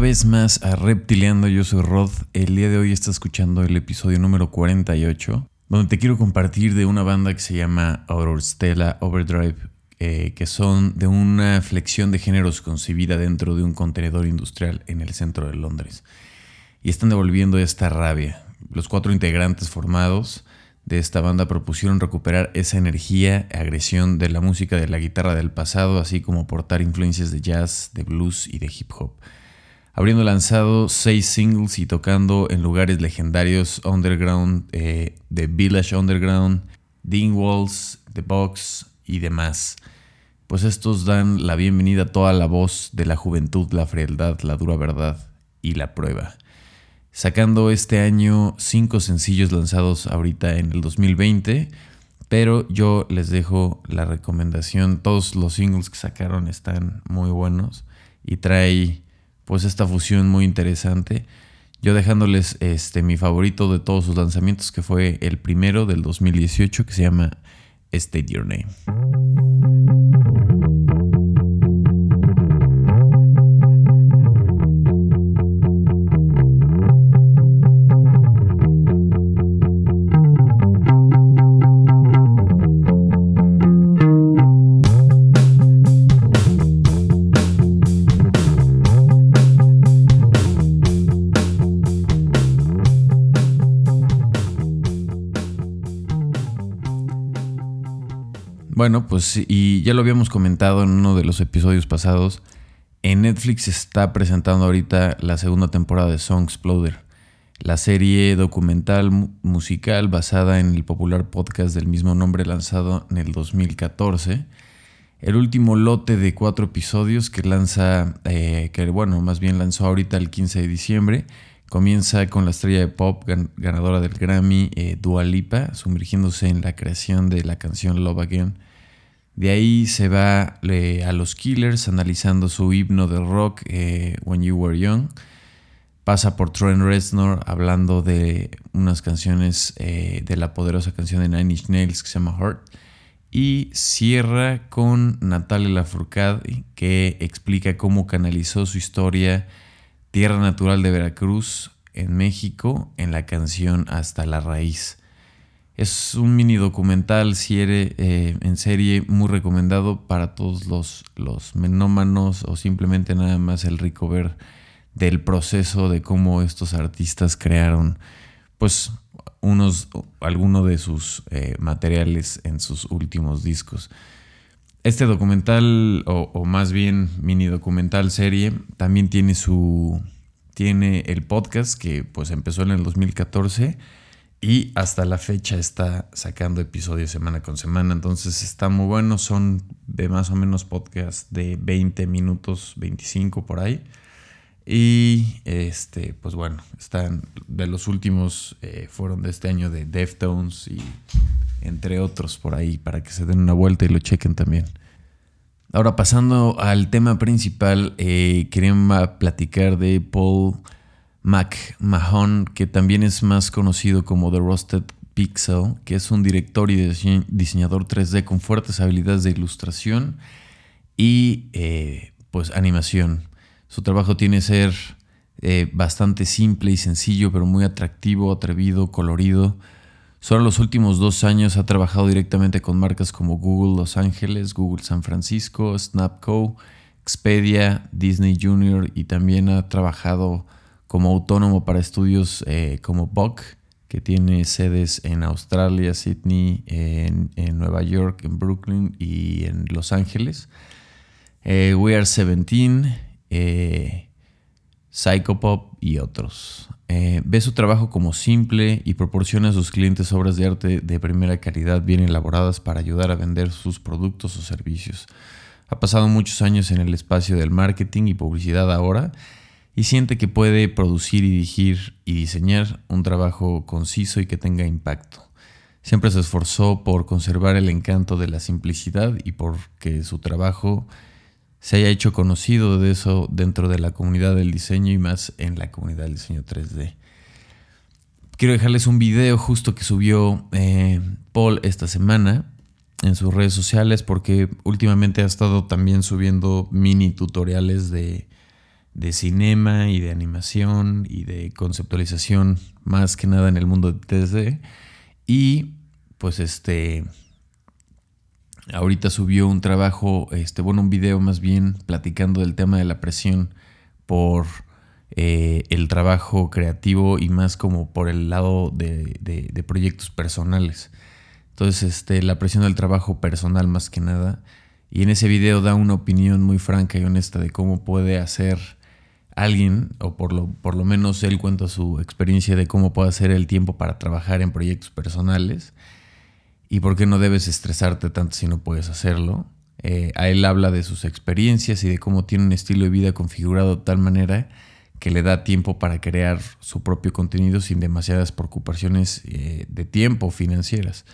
una vez más a Reptiliando, yo soy Rod. El día de hoy está escuchando el episodio número 48, donde te quiero compartir de una banda que se llama Stella Overdrive, eh, que son de una flexión de géneros concebida dentro de un contenedor industrial en el centro de Londres. Y están devolviendo esta rabia. Los cuatro integrantes formados de esta banda propusieron recuperar esa energía, agresión de la música de la guitarra del pasado, así como aportar influencias de jazz, de blues y de hip hop. Habiendo lanzado seis singles y tocando en lugares legendarios underground, eh, The Village Underground, Walls, The Box y demás. Pues estos dan la bienvenida a toda la voz de la juventud, la frialdad, la dura verdad y la prueba sacando este año cinco sencillos lanzados ahorita en el 2020. Pero yo les dejo la recomendación. Todos los singles que sacaron están muy buenos y trae pues esta fusión muy interesante. Yo dejándoles este mi favorito de todos sus lanzamientos que fue el primero del 2018 que se llama State Your Name. Bueno, pues y ya lo habíamos comentado en uno de los episodios pasados. En Netflix está presentando ahorita la segunda temporada de Song Exploder, la serie documental musical basada en el popular podcast del mismo nombre lanzado en el 2014. El último lote de cuatro episodios que lanza, eh, que bueno, más bien lanzó ahorita el 15 de diciembre, comienza con la estrella de pop ganadora del Grammy, eh, Dua Lipa, sumergiéndose en la creación de la canción Love Again de ahí se va a los Killers analizando su himno de rock eh, When You Were Young. Pasa por Trent Reznor hablando de unas canciones eh, de la poderosa canción de Nine Inch Nails que se llama Heart. Y cierra con Natalia Lafourcade que explica cómo canalizó su historia Tierra Natural de Veracruz en México en la canción Hasta la Raíz. Es un mini documental eh, en serie muy recomendado para todos los, los menómanos o simplemente nada más el rico ver del proceso de cómo estos artistas crearon pues unos algunos de sus eh, materiales en sus últimos discos. Este documental o, o, más bien mini documental serie también tiene su tiene el podcast que pues empezó en el 2014 y hasta la fecha está sacando episodios semana con semana. Entonces está muy bueno. Son de más o menos podcast de 20 minutos, 25 por ahí. Y este, pues bueno, están de los últimos, eh, fueron de este año de Deftones y entre otros por ahí, para que se den una vuelta y lo chequen también. Ahora pasando al tema principal, eh, quería platicar de Paul McMahon, que también es más conocido como The Rusted Pixel, que es un director y diseñador 3D con fuertes habilidades de ilustración y eh, pues animación. Su trabajo tiene que ser eh, bastante simple y sencillo, pero muy atractivo, atrevido, colorido. Solo en los últimos dos años ha trabajado directamente con marcas como Google Los Ángeles, Google San Francisco, Snapco, Expedia, Disney Junior y también ha trabajado como autónomo para estudios eh, como Buck, que tiene sedes en Australia, Sydney, en, Nueva York, en Brooklyn y en Los Ángeles. Eh, We Are 17, eh, Psychopop y otros. ve su trabajo como simple y proporciona a sus clientes obras de arte de primera calidad bien elaboradas para ayudar a vender sus productos o servicios. Ha pasado muchos años en el espacio del marketing y publicidad ahora y siente que puede producir y dirigir y diseñar un trabajo conciso y que tenga impacto. Siempre se esforzó por conservar el encanto de la simplicidad y por que su trabajo se haya hecho conocido de eso dentro de la comunidad del diseño y más en la comunidad del diseño 3D. Quiero dejarles un video justo que subió eh, Paul esta semana en sus redes sociales porque últimamente ha estado también subiendo mini tutoriales de de cinema y de animación y de conceptualización, más que nada en el mundo de 3D. Y pues este, ahorita subió un trabajo, este, bueno, un video más bien platicando del tema de la presión por eh, el trabajo creativo y más como por el lado de, de, proyectos personales. Entonces, este, la presión del trabajo personal más que nada. Y en ese video da una opinión muy franca y honesta de cómo puede hacer alguien, o por lo, por lo menos él cuenta su experiencia de cómo puede hacer el tiempo para trabajar en proyectos personales y por qué no debes estresarte tanto si no puedes hacerlo. Eh, a él habla de sus experiencias y de cómo tiene un estilo de vida configurado de tal manera que le da tiempo para crear su propio contenido sin demasiadas preocupaciones eh, de tiempo financieras.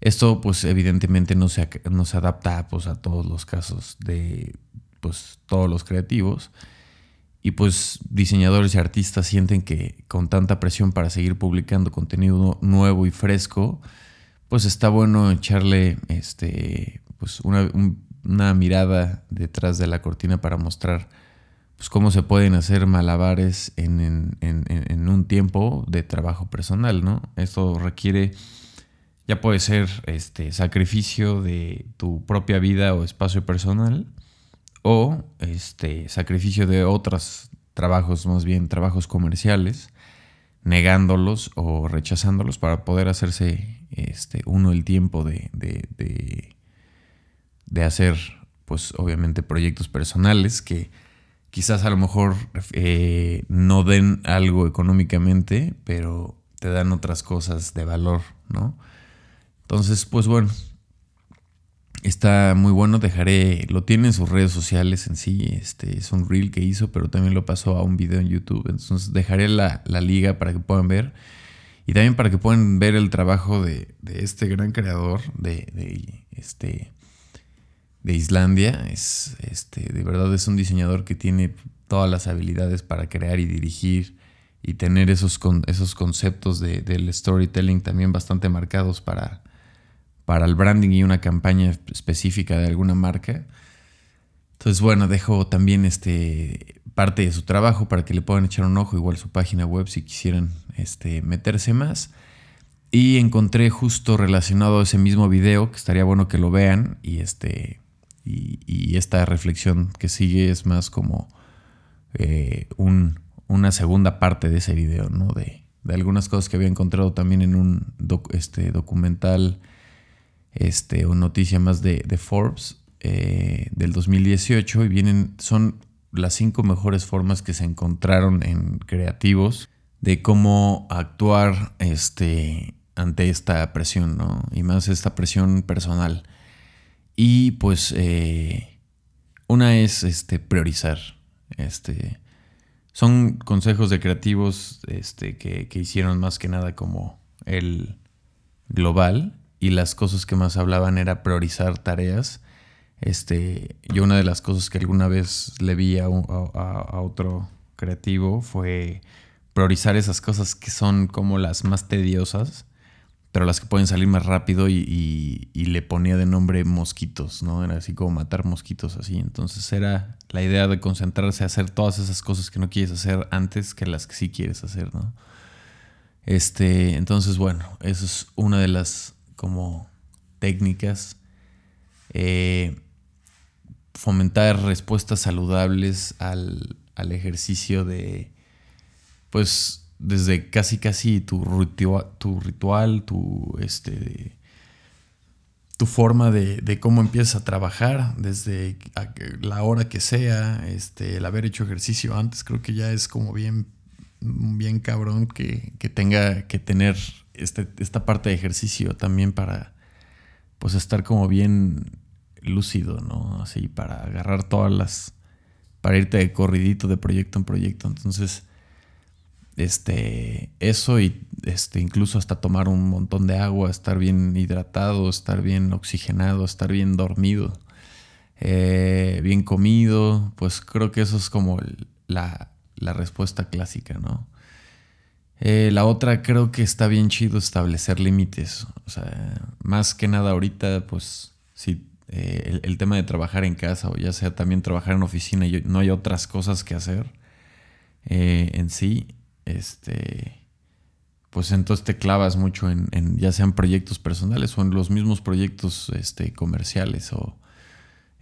Esto pues evidentemente no se, no se adapta pues, a todos los casos de pues, todos los creativos. Y pues diseñadores y artistas sienten que con tanta presión para seguir publicando contenido nuevo y fresco, pues está bueno echarle este, pues una, una mirada detrás de la cortina para mostrar pues, cómo se pueden hacer malabares en, un tiempo de trabajo personal, ¿no? Esto requiere, ya puede ser este, sacrificio de tu propia vida o espacio personal o este, sacrificio de otros trabajos, más bien trabajos comerciales, negándolos o rechazándolos para poder hacerse este, uno el tiempo de, de, de, de hacer, pues obviamente, proyectos personales que quizás a lo mejor eh, no den algo económicamente, pero te dan otras cosas de valor, ¿no? Entonces, pues bueno, está muy bueno, dejaré, lo tiene en sus redes sociales en sí, este es un reel que hizo, pero también lo pasó a un video en YouTube, entonces dejaré la, liga para que puedan ver y también para que puedan ver el trabajo de, este gran creador de, de este de Islandia. Es, este, de verdad es un diseñador que tiene todas las habilidades para crear y dirigir y tener esos, esos conceptos de, del storytelling también bastante marcados para, para el branding y una campaña específica de alguna marca. Entonces, bueno, dejo también este, parte de su trabajo para que le puedan echar un ojo, igual su página web si quisieran este, meterse más. Y encontré justo relacionado a ese mismo video, que estaría bueno que lo vean, y este, y, esta reflexión que sigue es más como eh, una segunda parte de ese video, ¿no? De, algunas cosas que había encontrado también en un este, documental este, o noticia más de, Forbes eh, del 2018 y vienen, son las cinco mejores formas que se encontraron en creativos de cómo actuar este, ante esta presión. Y más esta presión personal. Y pues eh, una es este, priorizar. Este, son consejos de creativos este, que, hicieron más que nada como el global y las cosas que más hablaban era priorizar tareas. Este, yo una de las cosas que alguna vez le vi a, a, otro creativo fue priorizar esas cosas que son como las más tediosas pero las que pueden salir más rápido y, le ponía de nombre mosquitos, ¿no? Era así como matar mosquitos así. Entonces era la idea de concentrarse a hacer todas esas cosas que no quieres hacer antes que las que sí quieres hacer, ¿no? Este, entonces, bueno, eso es una de las como técnicas. Eh, fomentar respuestas saludables al, al ejercicio de, pues, desde casi casi tu, ritual, tu ritual, tu, este, tu forma de, cómo empiezas a trabajar, desde la hora que sea, este, el haber hecho ejercicio antes, creo que ya es como bien, bien cabrón que, tenga que tener este, esta parte de ejercicio también para pues estar como bien lúcido, ¿no? Así, para agarrar todas las, para irte de corridito de proyecto en proyecto. Entonces, este, eso y este, incluso hasta tomar un montón de agua, estar bien hidratado, estar bien oxigenado, estar bien dormido, eh, bien comido, pues creo que eso es como la, respuesta clásica, ¿no? Eh, la otra creo que está bien chido establecer límites, o sea, más que nada ahorita, pues si eh, el, tema de trabajar en casa o ya sea también trabajar en oficina y no hay otras cosas que hacer eh, en sí, este, pues entonces te clavas mucho en, ya sean proyectos personales o en los mismos proyectos este, comerciales o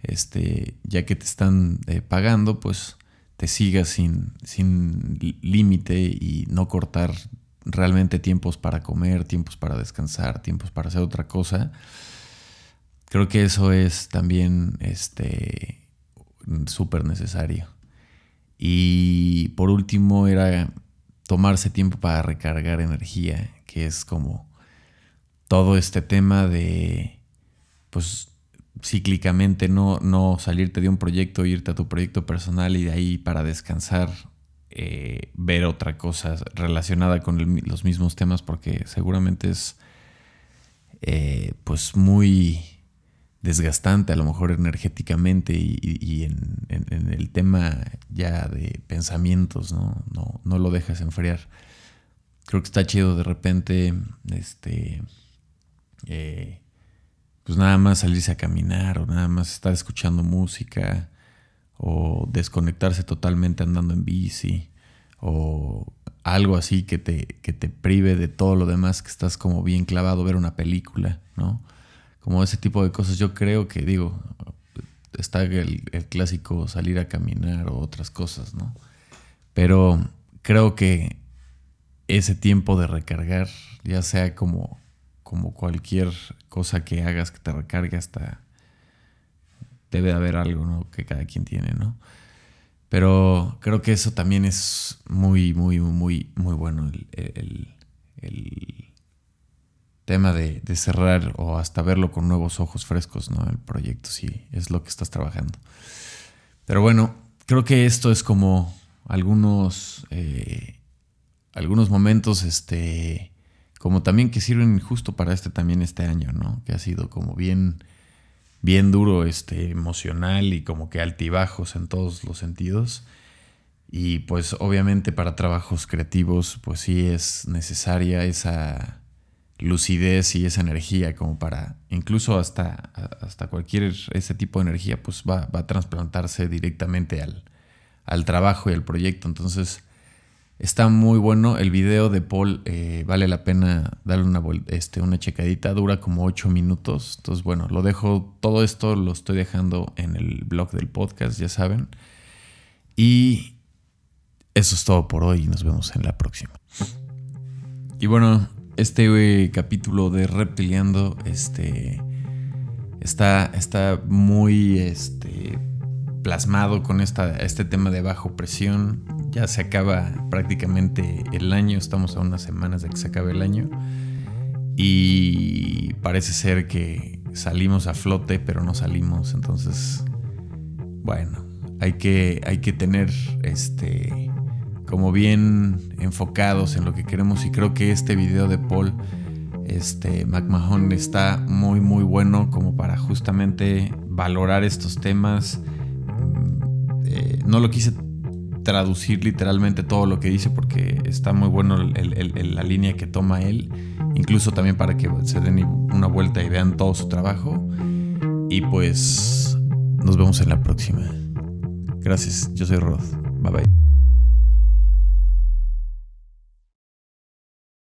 este, ya que te están eh, pagando, pues te sigas sin, sin límite y no cortar realmente tiempos para comer, tiempos para descansar, tiempos para hacer otra cosa. Creo que eso es también este súper necesario. Y por último era tomarse tiempo para recargar energía, que es como todo este tema de pues cíclicamente no, no salirte de un proyecto, irte a tu proyecto personal y de ahí para descansar eh, ver otra cosa relacionada con los mismos temas porque seguramente es eh, pues muy desgastante a lo mejor energéticamente y, en, el tema ya de pensamientos, ¿no? ¿no? No lo dejas enfriar. Creo que está chido de repente, este, eh, pues nada más salirse a caminar o nada más estar escuchando música o desconectarse totalmente andando en bici o algo así que te, que te prive de todo lo demás, que estás como bien clavado, ver una película, ¿no? Como ese tipo de cosas. Yo creo que, digo, está el, el clásico salir a caminar o otras cosas, ¿no? Pero creo que ese tiempo de recargar, ya sea como, como cualquier cosa que hagas que te recargue hasta debe de haber algo ¿no? que cada quien tiene, ¿no? Pero creo que eso también es muy, muy, muy, muy bueno. El, tema de, cerrar o hasta verlo con nuevos ojos frescos, ¿no? El proyecto, sí, es lo que estás trabajando. Pero bueno, creo que esto es como algunos, eh, algunos momentos, este, como también que sirven justo para este también este año, ¿no? Que ha sido como bien bien duro, este, emocional y como que altibajos en todos los sentidos. Y pues obviamente para trabajos creativos pues sí es necesaria esa lucidez y esa energía como para incluso hasta, hasta cualquier ese tipo de energía pues va, va a trasplantarse directamente al, al trabajo y al proyecto. Entonces Está muy bueno. El video de Paul eh, vale la pena darle una, este, una checadita. Dura como 8 minutos. Entonces, bueno, lo dejo. Todo esto lo estoy dejando en el blog del podcast, ya saben. Y eso es todo por hoy. Nos vemos en la próxima. Y bueno, este capítulo de Reptiliando este, está, está muy este, plasmado con este tema de bajo presión. Ya se acaba prácticamente el año, estamos a unas semanas de que se acabe el año. Y parece ser que salimos a flote, pero no salimos, entonces, bueno, hay que, hay que tener este como bien enfocados en lo que queremos y creo que este video de Paul este McMahon está muy muy bueno como para justamente valorar estos temas no lo quise traducir literalmente todo lo que dice porque está muy bueno la línea que toma él, incluso también para que se den una vuelta y vean todo su trabajo. Y pues nos vemos en la próxima. Gracias, yo soy Rod. Bye bye.